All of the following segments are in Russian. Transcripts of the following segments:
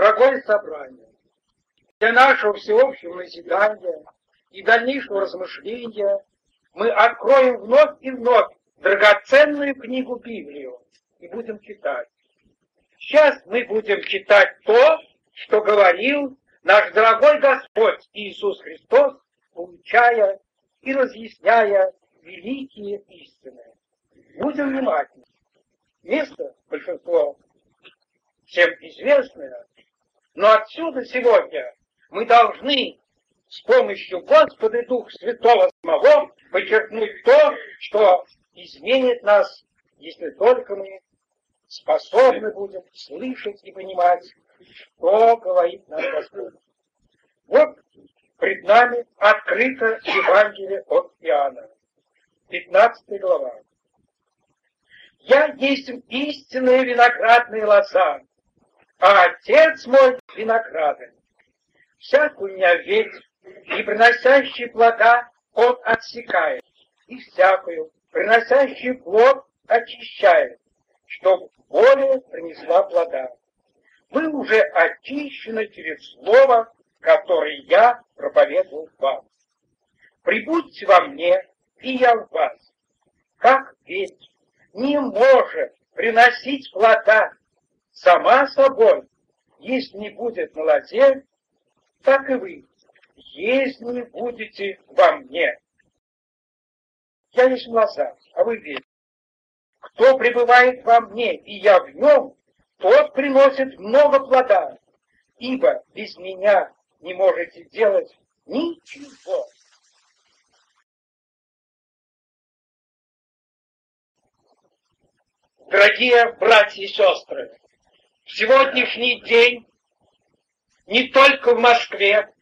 Дорогое собрание, для нашего всеобщего назидания и дальнейшего размышления мы откроем вновь и вновь драгоценную книгу Библию и будем читать. Сейчас мы будем читать то, что говорил наш дорогой Господь Иисус Христос, получая и разъясняя великие истины. Будем внимательны. Место большинство всем известное, но отсюда сегодня мы должны с помощью Господа Духа Святого самого подчеркнуть то, что изменит нас, если только мы способны будем слышать и понимать, что говорит наш Господь. Вот пред нами открыто Евангелие от Иоанна, 15 глава. «Я есть истинная виноградная лоза, а Отец мой винограден. Всякую ветвь, и приносящий плода он отсекает, и всякую, приносящий плод, очищает, чтобы более принесла плода. Вы уже очищены через слово, которое я проповедовал вам. Прибудьте во мне, и я в вас. Как ведь не может приносить плода сама собой, если не будет на так и вы, если будете во мне. Я есть лоза, а вы ветвь. Кто пребывает во мне, и я в нем, тот приносит много плода, ибо без меня не можете делать ничего. Дорогие братья и сестры, сегодняшний день не только в Москве,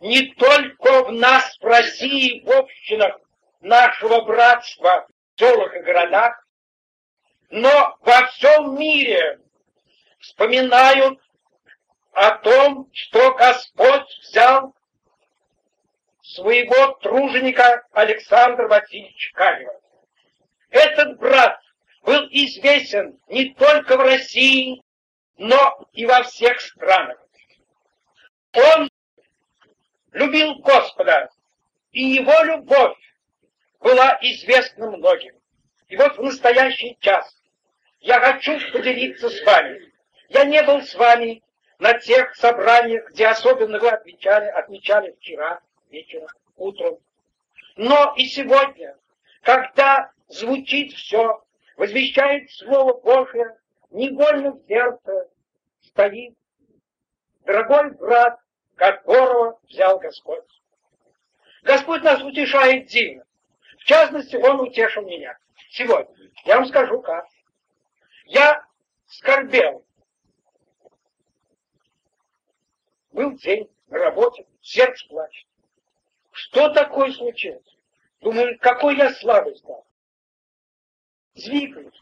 не только в нас, в России, в общинах нашего братства, в селах и городах, но во всем мире вспоминают о том, что Господь взял своего труженика Александра Васильевича Калева. Этот брат был известен не только в России, но и во всех странах. Он любил Господа, и его любовь была известна многим. И вот в настоящий час я хочу поделиться с вами. Я не был с вами на тех собраниях, где особенно вы отмечали, отмечали вчера вечером, утром. Но и сегодня, когда звучит все, возвещает Слово Божие, невольно в сердце стоит дорогой брат, которого взял Господь. Господь нас утешает дивно. В частности, Он утешил меня. Сегодня. Я вам скажу как. Я скорбел. Был день на работе, сердце плачет. Что такое случилось? Думаю, какой я слабый стал. Двигаюсь,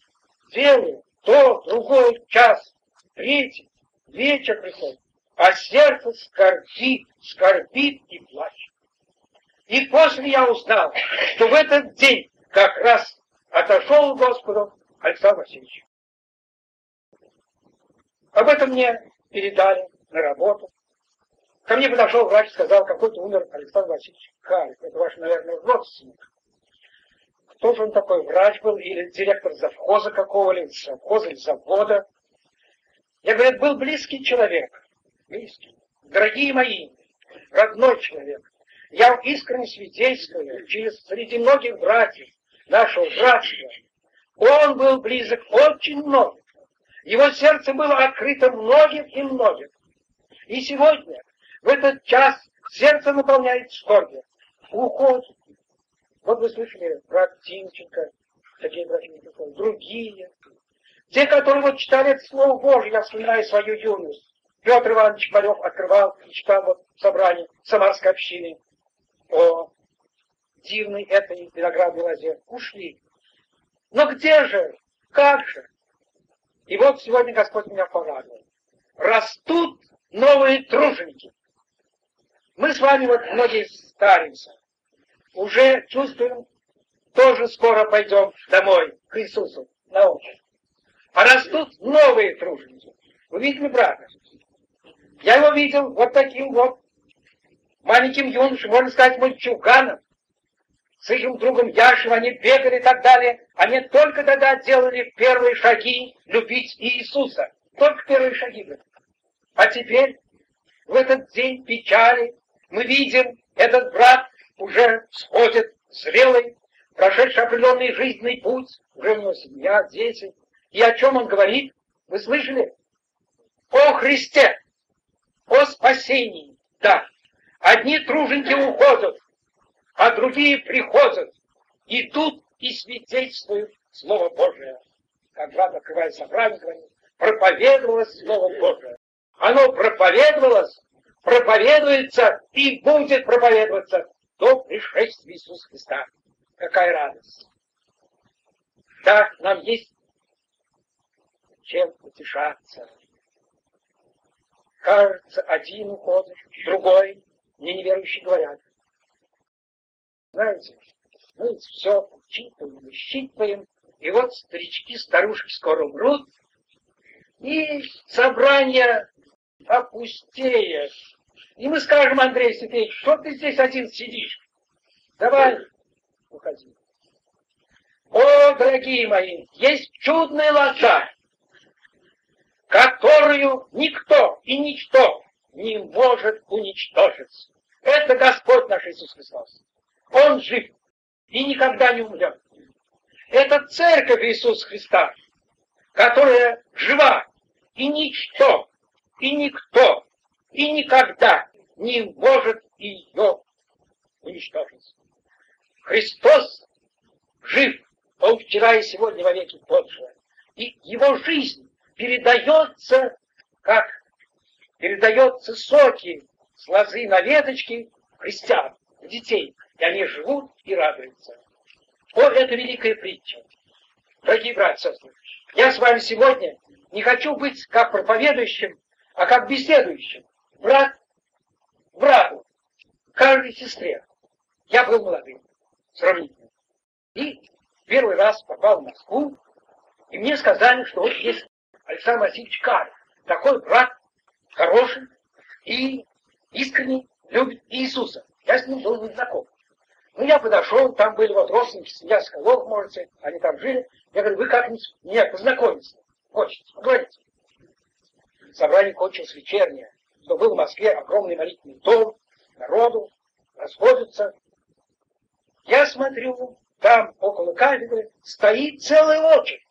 делаю то, другой час, третий, вечер приходит, а сердце скорбит, скорбит и плачет. И после я узнал, что в этот день как раз отошел Господу Александр Васильевич. Об этом мне передали на работу. Ко мне подошел врач и сказал, какой-то умер Александр Васильевич Халев. Это ваш, наверное, родственник. Кто же он такой, врач был или директор завхоза какого-либо, завхоза или завода? Я, говорит, был близкий человек. Близкий. Дорогие мои, родной человек. Я искренне свидетельствую через среди многих братьев нашего братства. Он был близок очень много. Его сердце было открыто многим и многим. И сегодня, в этот час, сердце наполняет скорбью. Уходит. Вот вы слышали, брат Тимченко, такие братья, другие. Те, которые вот читали это Слово Божье, я вспоминаю свою юность. Петр Иванович Малев открывал и читал вот в собрании Самарской общины о дивной этой виноградной лозе. Ушли. Но где же? Как же? И вот сегодня Господь меня порадовал. Растут новые труженики. Мы с вами вот многие старимся. Уже чувствуем, тоже скоро пойдем домой к Иисусу на отдых. А растут новые труженики. Вы видели, брата? Я его видел вот таким вот маленьким юношей, можно сказать, мальчуганом, с этим другом Яшем, они бегали и так далее. Они только тогда делали первые шаги любить Иисуса. Только первые шаги были. А теперь, в этот день печали, мы видим, этот брат уже сходит зрелый, прошедший определенный жизненный путь, уже у него семья, дети. И о чем он говорит? Вы слышали? О Христе, о спасении. Да, одни труженики уходят, а другие приходят, идут и свидетельствуют Слово Божие. Как брат, открывая собрание, говорит, проповедовалось Слово Божие. Оно проповедовалось, проповедуется и будет проповедоваться до пришествия Иисуса Христа. Какая радость! Да, нам есть чем утешаться. Кажется, один уходит, другой, мне неверующие говорят. Знаете, мы все учитываем, учитываем, и вот старички, старушки скоро умрут, и собрание опустеет. И мы скажем, Андрей Сергеевич, что ты здесь один сидишь? Давай, уходи. О, дорогие мои, есть чудная лоза, которую никто и ничто не может уничтожить. Это Господь наш Иисус Христос. Он жив и никогда не умрет. Это церковь Иисуса Христа, которая жива, и ничто, и никто, и никогда не может ее уничтожить. Христос жив, Он вчера и сегодня во веки тот же. И его жизнь передается, как передается соки с лозы на веточки христиан, детей. И они живут и радуются. Вот это великая притча. Дорогие братья сестры, я с вами сегодня не хочу быть как проповедующим, а как беседующим. Брат брату, каждой сестре. Я был молодым, сравнительно. И первый раз попал в Москву, и мне сказали, что вот есть Александр Васильевич Каров, такой брат, хороший и искренне любит Иисуса. Я с ним был не знаком. Ну, я подошел, там были вот родственники, семья Соколов, можете, они там жили. Я говорю, вы как-нибудь меня познакомиться хочете, поговорить. Собрание кончилось вечернее, что был в Москве огромный молитвенный дом, народу, расходятся. Я смотрю, там около кафедры стоит целая очередь.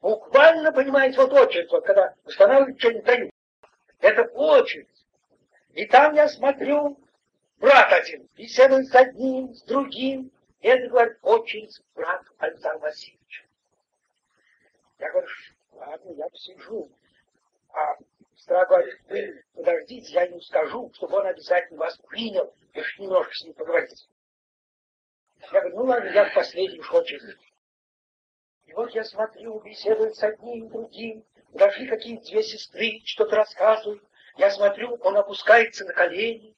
Буквально, понимаете, вот очередь, вот когда устанавливают что-нибудь дают. Это очередь. И там я смотрю, брат один беседует с одним, с другим. И это, говорит, очередь брат Александр Васильевич. Я говорю, ладно, я посижу. А сестра вы подождите, я ему скажу, чтобы он обязательно вас принял, и немножко с ним поговорить. Я говорю, ну ладно, я в последний уж очередь. И вот я смотрю, беседует с одним, другим, подошли какие-то две сестры, что-то рассказывают. Я смотрю, он опускается на колени,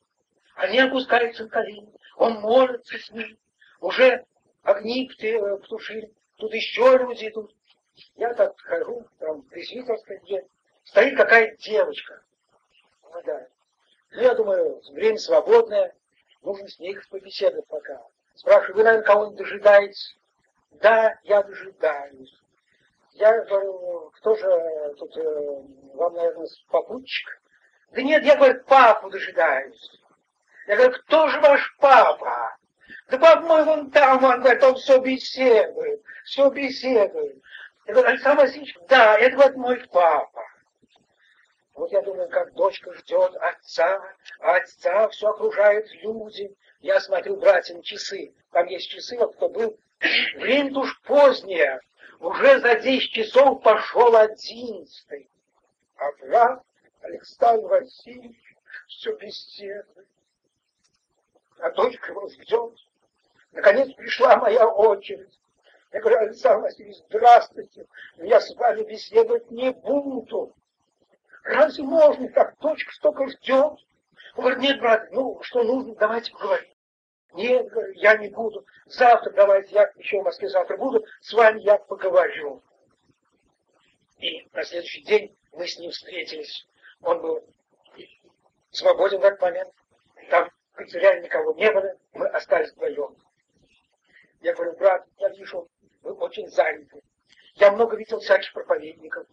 они опускаются на колени, он молится с ним. Уже огни потушили, тут еще люди идут. Я так хожу, там пресвитерская где стоит какая-то девочка. Молодая. Ну, я думаю, время свободное, нужно с ней побеседовать пока. Спрашиваю, вы, наверное, кого-нибудь дожидаетесь? Да, я дожидаюсь. Я говорю, кто же тут, э, вам, наверное, попутчик? Да нет, я, говорю, папу дожидаюсь. Я говорю, кто же ваш папа? Да папа мой вон там, он говорит, он все беседует, все беседует. Я говорю, Александр Васильевич, да, это вот мой папа. Вот я думаю, как дочка ждет отца, а отца все окружают люди. Я смотрю, братья, на часы. Там есть часы, вот кто был. Время-то уж позднее. Уже за 10 часов пошел одиннадцатый. А брат Александр Васильевич все беседует а дочка его ждет. Наконец пришла моя очередь. Я говорю, Александр Васильевич, здравствуйте, я с вами беседовать не буду. Разве можно так? Дочка столько ждет. Он говорит, нет, брат, ну, что нужно, давайте поговорим. Нет, я не буду. Завтра давайте, я еще в Москве завтра буду, с вами я поговорю. И на следующий день мы с ним встретились. Он был свободен в этот момент. Там в канцелярии никого не было, мы остались вдвоем. Я говорю, брат, я вижу, вы очень заняты. Я много видел всяких проповедников,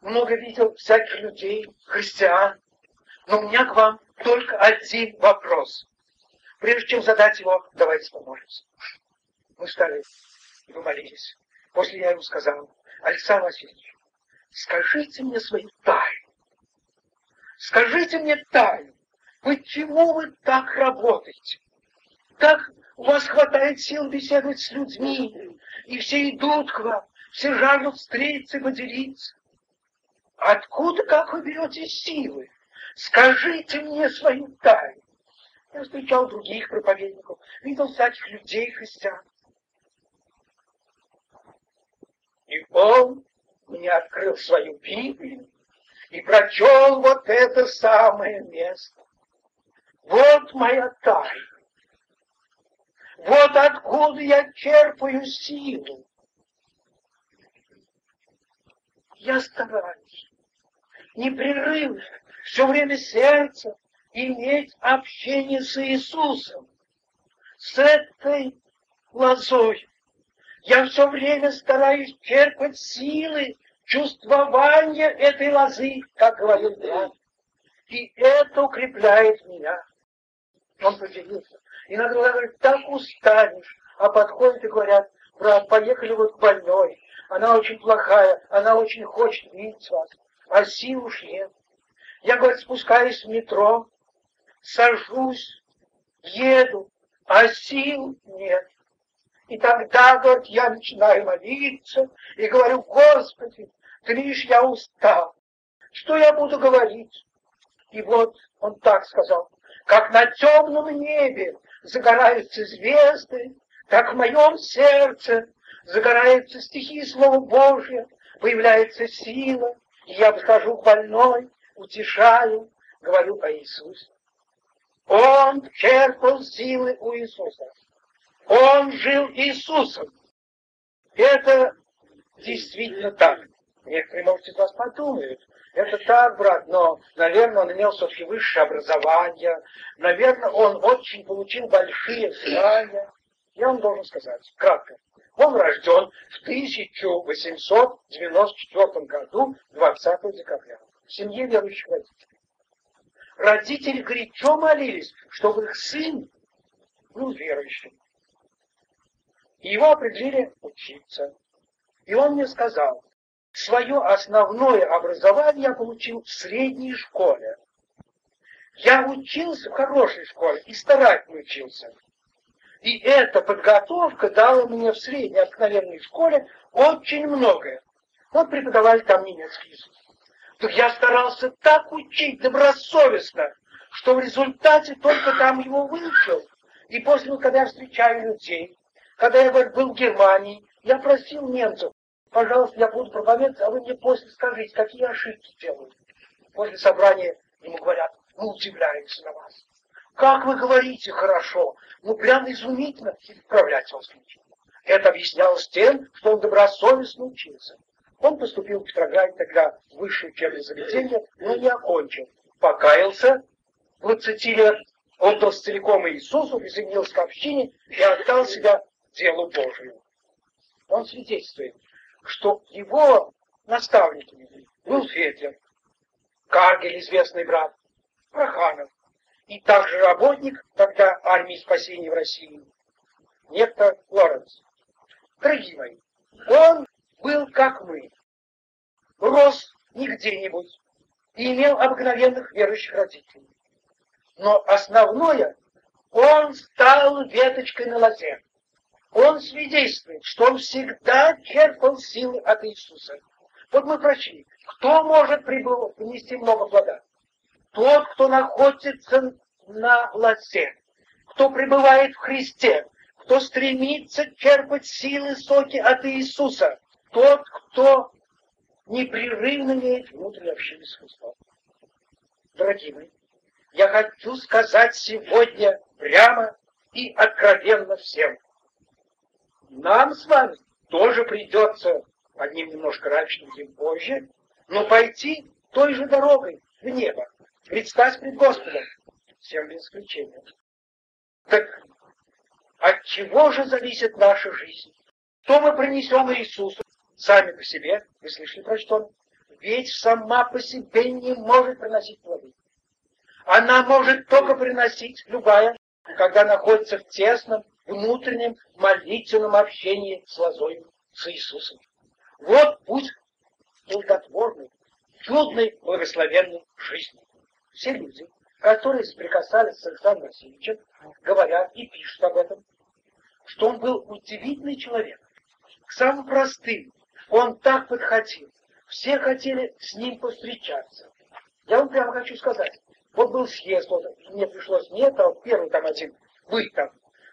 много видел всяких людей, христиан, но у меня к вам только один вопрос. Прежде чем задать его, давайте помолимся. Мы стали и помолились. После я ему сказал, Александр Васильевич, скажите мне свою тайну. Скажите мне тайну. Почему вы так работаете? Так у вас хватает сил беседовать с людьми, и все идут к вам, все жаждут встретиться и поделиться. Откуда, как вы берете силы? Скажите мне свою тайну. Я встречал других проповедников, видел всяких людей христиан. И он мне открыл свою Библию и прочел вот это самое место. Вот моя тайна. Вот откуда я черпаю силу. Я стараюсь непрерывно, все время сердце иметь общение с Иисусом, с этой лозой. Я все время стараюсь черпать силы чувствования этой лозы, как говорил брат. И это укрепляет меня. Он поделился. Иногда говорит, так устанешь, а подходят и говорят, брат, поехали вот больной, она очень плохая, она очень хочет видеть вас, а сил уж нет. Я, говорит, спускаюсь в метро, сажусь, еду, а сил нет. И тогда, говорит, я начинаю молиться и говорю, Господи, ты видишь, я устал. Что я буду говорить? И вот он так сказал, как на темном небе загораются звезды, так в моем сердце загораются стихи Слова Божьего, появляется сила, я подхожу к больной, утешаю, говорю о Иисусе. Он черпал силы у Иисуса. Он жил Иисусом. Это действительно так. Некоторые, может, из вас подумают, это так, брат, но, наверное, он имел все-таки высшее образование, наверное, он очень получил большие знания. Я вам должен сказать, кратко. Он рожден в 1894 году, 20 декабря, в семье верующих родителей. Родители горячо молились, чтобы их сын был верующим. И его определили учиться. И он мне сказал, свое основное образование я получил в средней школе. Я учился в хорошей школе и старательно учился. И эта подготовка дала мне в средней обыкновенной школе очень многое. Вот преподавали там немецкий язык. Так я старался так учить добросовестно, что в результате только там его выучил. И после, когда я встречаю людей, когда я был в Германии, я просил немцев, пожалуйста, я буду проповедовать, а вы мне после скажите, какие ошибки делают. После собрания ему говорят, мы удивляемся на вас. Как вы говорите хорошо, ну прям изумительно, и вправлять вас случай. Это объяснялось тем, что он добросовестно учился. Он поступил в Петрограде тогда в высшее учебное заведение, но не окончил. Покаялся, 20 лет, отдал целиком Иисусу, присоединился к общине и отдал себя делу Божию. Он свидетельствует, что его наставниками был Федя, Каргель, известный брат, Проханов, и также работник тогда армии спасения в России, некто Лоренс. Дорогие мои, он был как мы, рос не где-нибудь и имел обыкновенных верующих родителей. Но основное, он стал веточкой на лозе он свидетельствует, что он всегда черпал силы от Иисуса. Вот мы прочли, кто может принести много плода? Тот, кто находится на лосе, кто пребывает в Христе, кто стремится черпать силы, соки от Иисуса, тот, кто непрерывно имеет внутреннее общение с Христом. Дорогие мои, я хочу сказать сегодня прямо и откровенно всем – нам с вами тоже придется, одним немножко раньше, другим позже, но пойти той же дорогой в небо. предстать пред Господом, всем без исключения. Так от чего же зависит наша жизнь? Что мы принесем Иисусу сами по себе? Вы слышали про что? Ведь сама по себе не может приносить плоды. Она может только приносить, любая, когда находится в тесном, внутреннем, молитвенном общении с лозой, с Иисусом. Вот путь плодотворной, чудной, благословенной жизни. Все люди, которые соприкасались с Александром Васильевичем, говорят и пишут об этом, что он был удивительный человек. Самым простым он так подходил. Все хотели с ним повстречаться. Я вам прямо хочу сказать, вот был съезд, вот, мне пришлось не это, а первый там один быть там.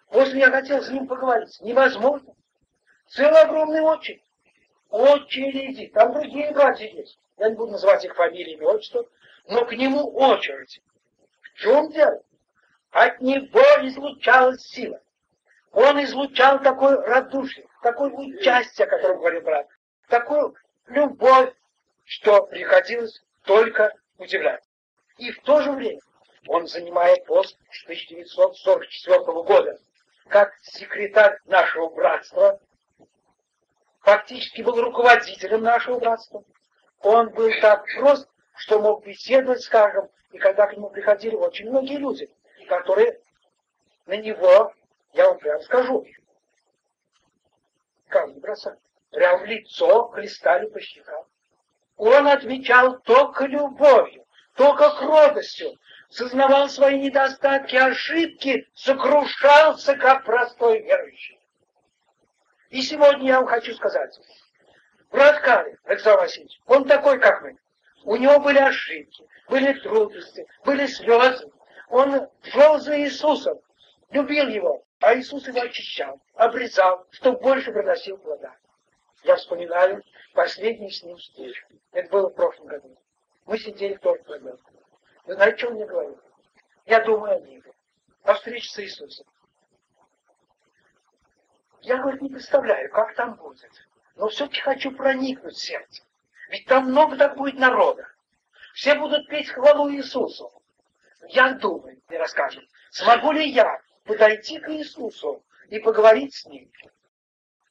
После я хотел с ним поговорить. Невозможно. Целая огромная очередь. Очереди. Там другие братья есть. Я не буду называть их фамилиями, отчество. Но к нему очередь. Чем дело? От него излучалась сила. Он излучал такой радушие, такое участие, о котором говорил брат, такую любовь, что приходилось только удивлять. И в то же время он занимает пост с 1944 года как секретарь нашего братства, фактически был руководителем нашего братства. Он был так прост, что мог беседовать, скажем, и когда к нему приходили очень многие люди, которые на него, я вам прямо скажу, как не бросать, прям в лицо хлестали по щекам. Он отвечал только любовью, только к радостью, сознавал свои недостатки, ошибки, сокрушался, как простой верующий. И сегодня я вам хочу сказать, брат Карин, Александр Васильевич, он такой, как мы. У него были ошибки, были трудности, были слезы. Он шел за Иисусом, любил его, а Иисус его очищал, обрезал, чтобы больше приносил плода. Я вспоминаю последний с ним встречу. Это было в прошлом году. Мы сидели в Вы знаете, что он мне говорил? Я думаю о ней, о встрече с Иисусом. Я, говорит, не представляю, как там будет. Но все-таки хочу проникнуть в сердце. Ведь там много так будет народа. Все будут петь хвалу Иисусу. Я думаю, мне расскажет, смогу ли я подойти к Иисусу и поговорить с Ним.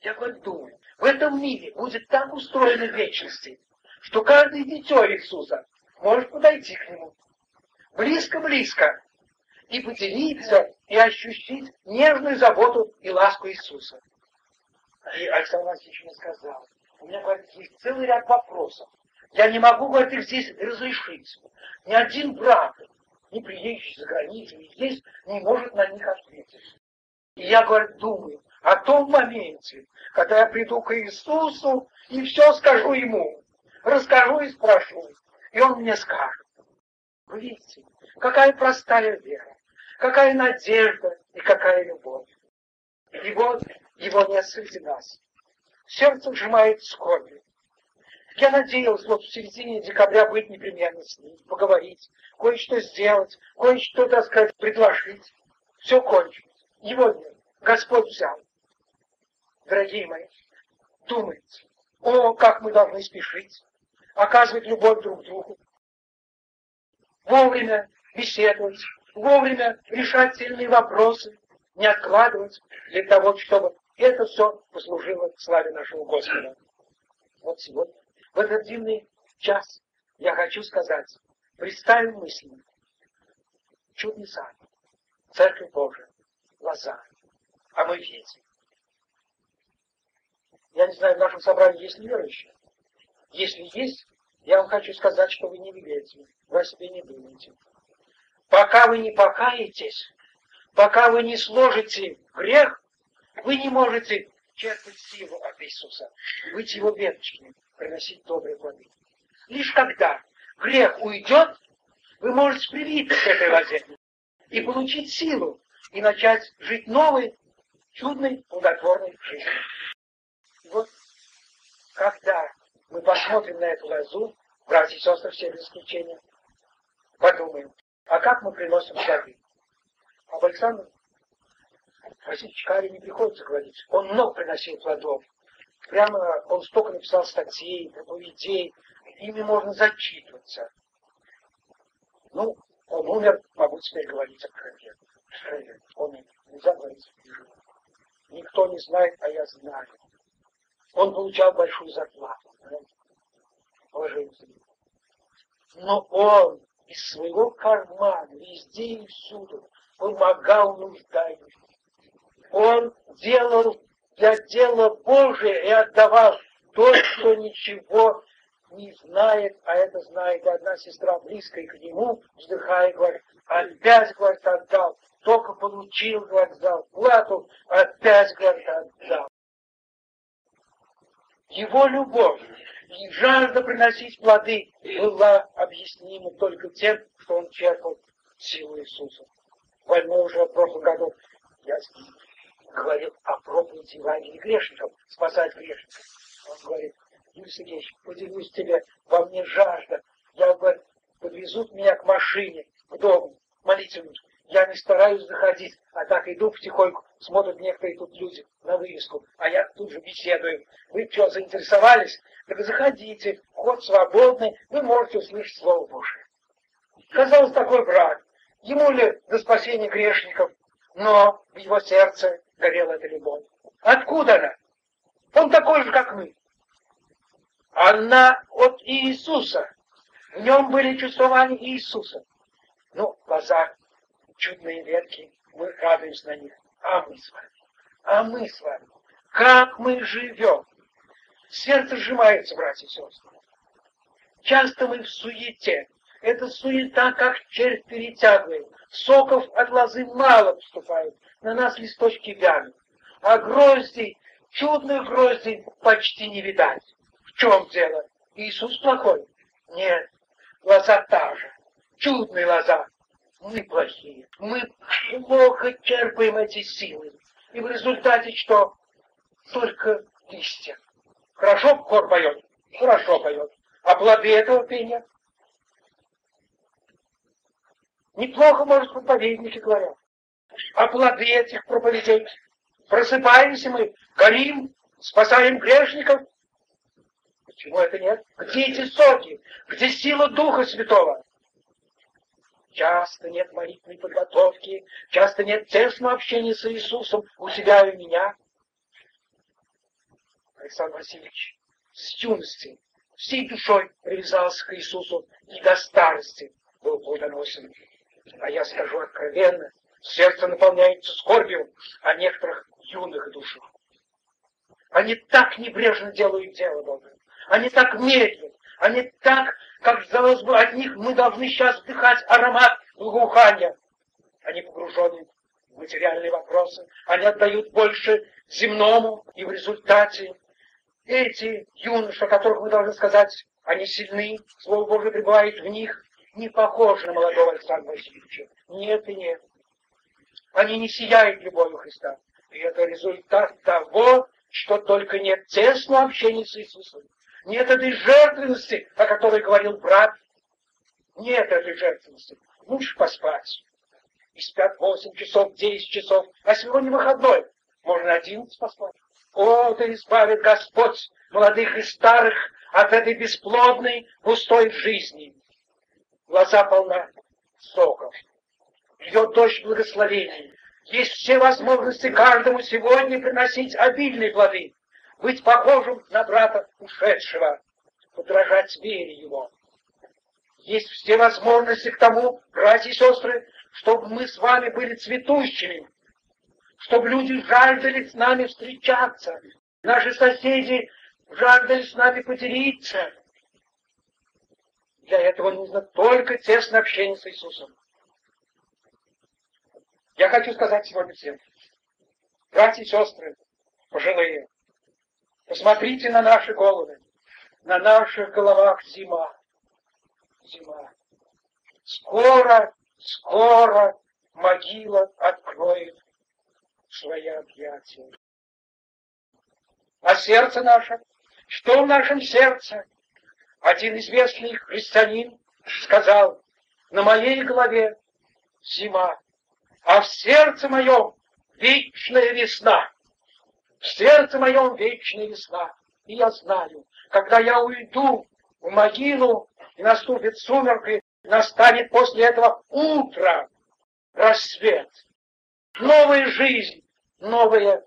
Я говорю, думаю, в этом мире будет так устроено вечности, что каждый дитё Иисуса может подойти к нему. Близко-близко. И поделиться, и ощутить нежную заботу и ласку Иисуса. И Александр Васильевич мне сказал, у меня, говорит, есть целый ряд вопросов. Я не могу, говорит, их здесь разрешить. Ни один брат, не приезжий за границу, здесь не может на них ответить. И я, говорит, думаю о том моменте, когда я приду к Иисусу и все скажу Ему расскажу и спрошу, и он мне скажет. Вы видите, какая простая вера, какая надежда и какая любовь. И вот его нет среди нас. Сердце сжимает скорби. Я надеялся вот в середине декабря быть непременно с ним, поговорить, кое-что сделать, кое-что, так сказать, предложить. Все кончилось. Его нет. Господь взял. Дорогие мои, думайте, о, как мы должны спешить оказывать любовь друг другу, вовремя беседовать, вовремя решать сильные вопросы, не откладывать для того, чтобы это все послужило славе нашего Господа. Вот сегодня, в этот дивный час, я хочу сказать, представим мысленно чудный сад, Церковь Божия, глаза, а мы видим. Я не знаю, в нашем собрании есть верующие. Если есть, я вам хочу сказать, что вы не верите, вы о себе не думаете. Пока вы не покаетесь, пока вы не сложите грех, вы не можете черпать силу от Иисуса, быть его веточками, приносить добрые плоды. Лишь когда грех уйдет, вы можете привиться к этой лозе и получить силу, и начать жить новой, чудной, плодотворной жизнью. вот когда мы посмотрим на эту лозу, братья и сестры, все без исключения, подумаем, а как мы приносим плоды? Об Александру Каре не приходится говорить. Он много приносил плодов. Прямо он столько написал статей, проповедей, ими можно зачитываться. Ну, он умер, могу теперь говорить откровенно. Откровенно. Он нельзя говорить Никто не знает, а я знаю. Он получал большую зарплату. Положение. Но он из своего кармана везде и всюду помогал нуждающим. Он делал для дела Божия и отдавал то, что ничего не знает, а это знает одна сестра близкая к нему, вздыхая, говорит, опять, говорит, отдал, только получил, говорит, дал плату, опять, говорит, отдал. Его любовь и жажда приносить плоды была объяснима только тем, что он черпал силу Иисуса. Больной уже в прошлом году я говорил о проповеди Евангелия грешников, спасать грешников. Он говорит, Юрий Сергеевич, поделюсь тебе, во мне жажда. Я, говорит, подвезут меня к машине, к дому, молитвенному. Я не стараюсь заходить, а так иду потихоньку, смотрят некоторые тут люди на вывеску, а я тут же беседую. Вы что, заинтересовались? Так заходите, вход свободный, вы можете услышать Слово Божие. Казалось, такой брак. Ему ли до спасения грешников, но в его сердце горела эта любовь. Откуда она? Он такой же, как мы. Она от Иисуса. В нем были чувствования Иисуса. Ну, глаза, чудные ветки, мы радуемся на них. А мы с вами? А мы с вами? Как мы живем? Сердце сжимается, братья и сестры. Часто мы в суете. Эта суета, как червь, перетягивает. Соков от лозы мало поступает. На нас листочки вянут. А грозди, чудных гроздей почти не видать. В чем дело? Иисус плохой? Нет, лоза та же. Чудная лоза. Мы плохие. Мы плохо черпаем эти силы. И в результате что? Только листья. Хорошо хор поет? Хорошо поет. А плоды этого пения? Неплохо, может, проповедники говорят. А плоды этих проповедей? Просыпаемся мы, горим, спасаем грешников. Почему это нет? Где эти соки? Где сила Духа Святого? Часто нет молитвенной подготовки, часто нет тесного общения с Иисусом у тебя и у меня. Александр Васильевич с юности всей душой привязался к Иисусу и до старости был плодоносен. А я скажу откровенно, сердце наполняется скорбью о некоторых юных душах. Они так небрежно делают дело Бога. Они так медлят. Они так, как казалось бы, от них мы должны сейчас вдыхать аромат благоухания. Они погружены в материальные вопросы. Они отдают больше земному, и в результате эти юноши, о которых мы должны сказать, они сильны, Слово Божие пребывает в них, не похожи на молодого Александра Васильевича. Нет и нет. Они не сияют любовью Христа. И это результат того, что только нет тесного общения с Иисусом. Нет этой жертвенности, о которой говорил брат. Нет этой жертвенности. Лучше поспать. И спят 8 часов, 10 часов, а сегодня выходной. Можно 11 поспать. О, да избавит Господь молодых и старых от этой бесплодной, пустой жизни. Глаза полна соков. Льет дождь благословений. Есть все возможности каждому сегодня приносить обильные плоды, быть похожим на брата ушедшего, подражать вере его. Есть все возможности к тому, братья и сестры, чтобы мы с вами были цветущими, чтобы люди жаждали с нами встречаться, наши соседи жаждали с нами поделиться, для этого нужно только тесное общение с Иисусом. Я хочу сказать сегодня всем, братья и сестры, пожилые, посмотрите на наши головы. На наших головах зима. Зима. Скоро, скоро могила откроет свои объятия. А сердце наше? Что в нашем сердце? Один известный христианин сказал, на моей голове зима, а в сердце моем вечная весна. В сердце моем вечная весна. И я знаю, когда я уйду в могилу, и наступит сумерки, настанет после этого утро, рассвет, новая жизнь, новая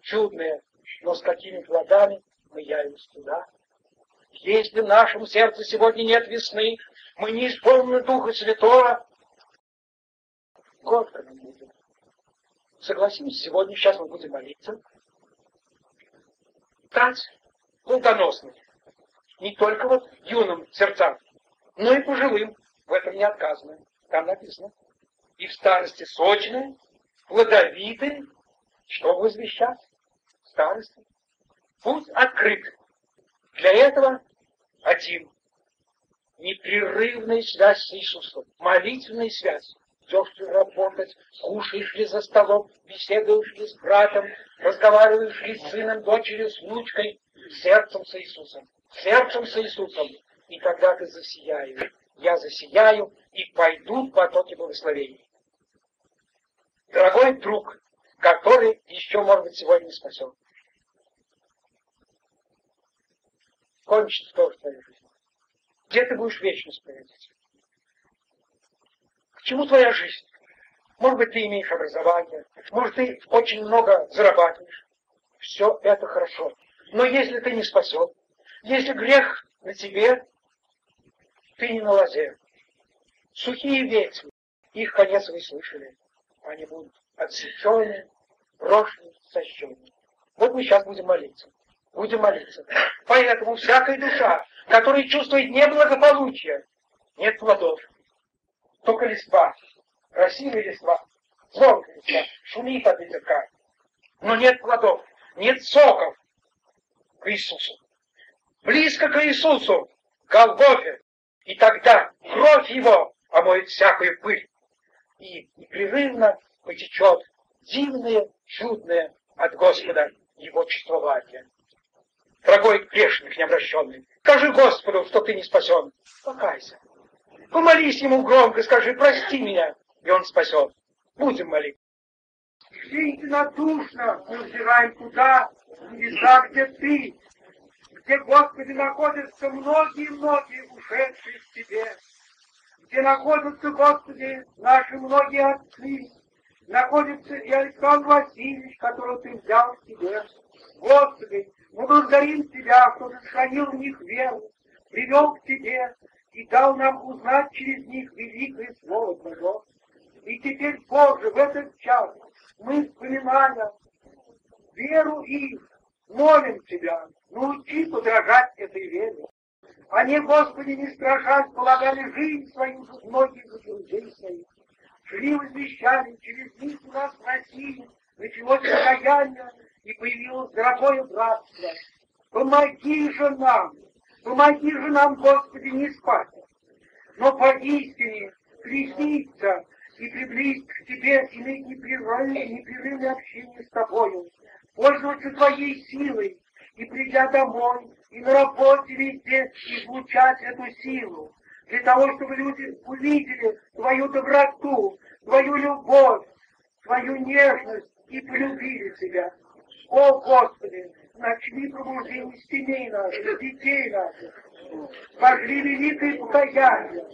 чудная, но с какими плодами мы явимся туда. Если в нашем сердце сегодня нет весны, мы не исполнены Духа Святого, горько нам будет. Согласимся, сегодня, сейчас мы будем молиться. Стать плодоносным. Не только вот юным сердцам, но и пожилым. В этом не отказано. Там написано. И в старости сочные, плодовитые, что возвещать? Старости. Путь открыт. Для этого один. Непрерывная связь с Иисусом. Молитвенная связь. Ли работать, кушаешь ли за столом, беседуешь ли с братом, разговариваешь ли с сыном, дочерью, с внучкой, сердцем с Иисусом. Сердцем с Иисусом. И тогда ты засияешь. Я засияю, и пойдут потоки благословений. Дорогой друг, который еще, может быть, сегодня не спасен. кончится тоже твоя жизнь. Где ты будешь вечность проводить? Чему твоя жизнь? Может быть, ты имеешь образование, может, ты очень много зарабатываешь. Все это хорошо. Но если ты не спасен, если грех на тебе, ты не на лозе. Сухие ветви, их конец вы слышали. Они будут отсечены, брошены, сощены. Вот мы сейчас будем молиться будем молиться. Поэтому всякая душа, которая чувствует неблагополучие, нет плодов, только листва, красивая листва, звонкая листва, шумит от ветерка, но нет плодов, нет соков к Иисусу. Близко к Иисусу, к Голгофе, и тогда кровь Его омоет всякую пыль, и непрерывно потечет дивное, чудное от Господа Его чувствование. Дорогой грешник необращенный, скажи Господу, что ты не спасен. Покайся. Помолись ему громко, скажи, прости меня, и он спасет. Будем молиться. Все единодушно мы взираем туда, небеса, где ты, где, Господи, находятся многие-многие ушедшие в Тебе, где находятся, Господи, наши многие отцы, находится и Александр Васильевич, которого Ты взял в Тебе. Господи, мы благодарим Тебя, что Ты сохранил в них веру, привел к Тебе и дал нам узнать через них великое Слово Твое. И теперь, Боже, в этот час мы вспоминаем веру их, молим Тебя, научи подражать этой вере. Они, Господи, не страшась, полагали жизнь свою за многих людей своих. Шли возвещали, через них у нас в России началось покаяние, и появилось дорогое братство. Помоги же нам, помоги же нам, Господи, не спать, но поистине креститься и приблизить к Тебе, иметь непрерывное, непрерывное общение с Тобою, пользоваться Твоей силой, и придя домой, и на работе везде излучать эту силу, для того, чтобы люди увидели Твою доброту, Твою любовь, Твою нежность и полюбили Тебя. О, Господи, начни пробуждение семей наших, детей наших. Пожри великое покаяние.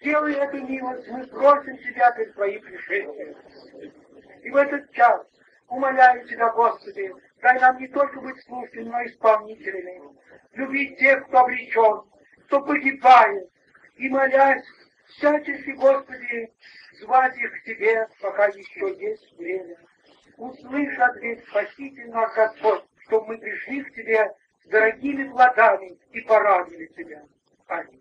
Сделай эту милость, мы просим Тебя перед Твоим пришествием. И в этот час умоляю Тебя, Господи, дай нам не только быть слушателями, но и исполнителями. Любить тех, кто обречен, кто погибает, и молясь всячески, Господи, звать их к Тебе, пока еще есть время услышь ответ Спаситель наш Господь, чтобы мы пришли к Тебе с дорогими плодами и порадовали Тебя. Аминь.